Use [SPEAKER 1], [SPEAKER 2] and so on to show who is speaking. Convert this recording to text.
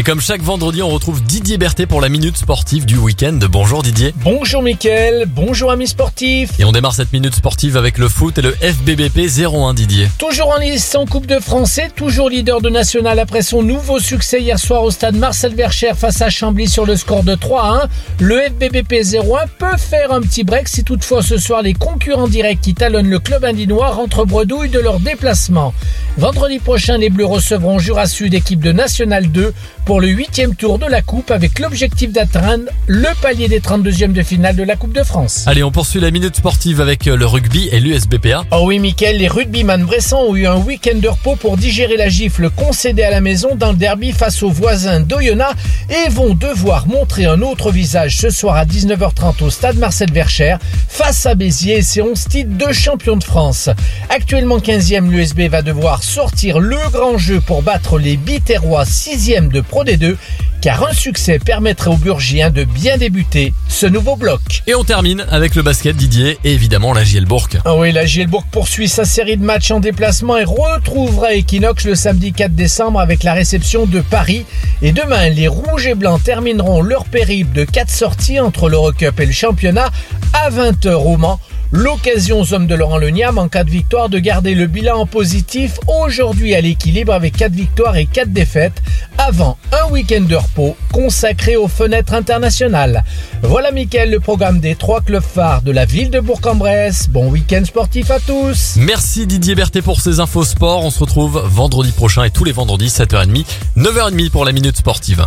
[SPEAKER 1] Et comme chaque vendredi, on retrouve Didier Berthet pour la minute sportive du week-end. Bonjour Didier.
[SPEAKER 2] Bonjour Mickaël, bonjour amis sportifs.
[SPEAKER 1] Et on démarre cette minute sportive avec le foot et le FBBP 01 Didier.
[SPEAKER 2] Toujours en lice en Coupe de France et toujours leader de national après son nouveau succès hier soir au stade Marcel Vercher face à Chambly sur le score de 3 à 1. Le FBBP 01 peut faire un petit break si toutefois ce soir les concurrents directs qui talonnent le club indinois rentrent bredouille de leur déplacement. Vendredi prochain, les Bleus recevront Jura Sud, équipe de National 2, pour le huitième tour de la Coupe avec l'objectif d'atteindre le palier des 32e de finale de la Coupe de France.
[SPEAKER 1] Allez, on poursuit la minute sportive avec le rugby et l'USBPA.
[SPEAKER 2] Oh oui, Mickaël, les rugbyman bressans ont eu un week-end de repos pour digérer la gifle concédée à la maison dans le derby face aux voisins d'Oyonnax et vont devoir montrer un autre visage ce soir à 19h30 au stade Marcel Vercher face à Béziers et ses 11 titres de champion de France. Actuellement 15e, l'USB va devoir sortir le grand jeu pour battre les Biterrois 6e de Pro D2 car un succès permettrait aux Burgiens de bien débuter ce nouveau bloc.
[SPEAKER 1] Et on termine avec le basket Didier et évidemment la Gielbourg.
[SPEAKER 2] Ah oui, la Gielbourg poursuit sa série de matchs en déplacement et retrouvera Equinox le samedi 4 décembre avec la réception de Paris. Et demain, les Rouges et Blancs termineront leur périple de 4 sorties entre l'Eurocup et le championnat à 20h au Mans. L'occasion aux hommes de Laurent Leniam en cas de victoire de garder le bilan en positif aujourd'hui à l'équilibre avec 4 victoires et 4 défaites avant un week-end de repos consacré aux fenêtres internationales. Voilà Mickaël le programme des trois clubs phares de la ville de Bourg-en-Bresse. Bon week-end sportif à tous.
[SPEAKER 1] Merci Didier Berthet pour ces infos sport. On se retrouve vendredi prochain et tous les vendredis 7h30, 9h30 pour la minute sportive.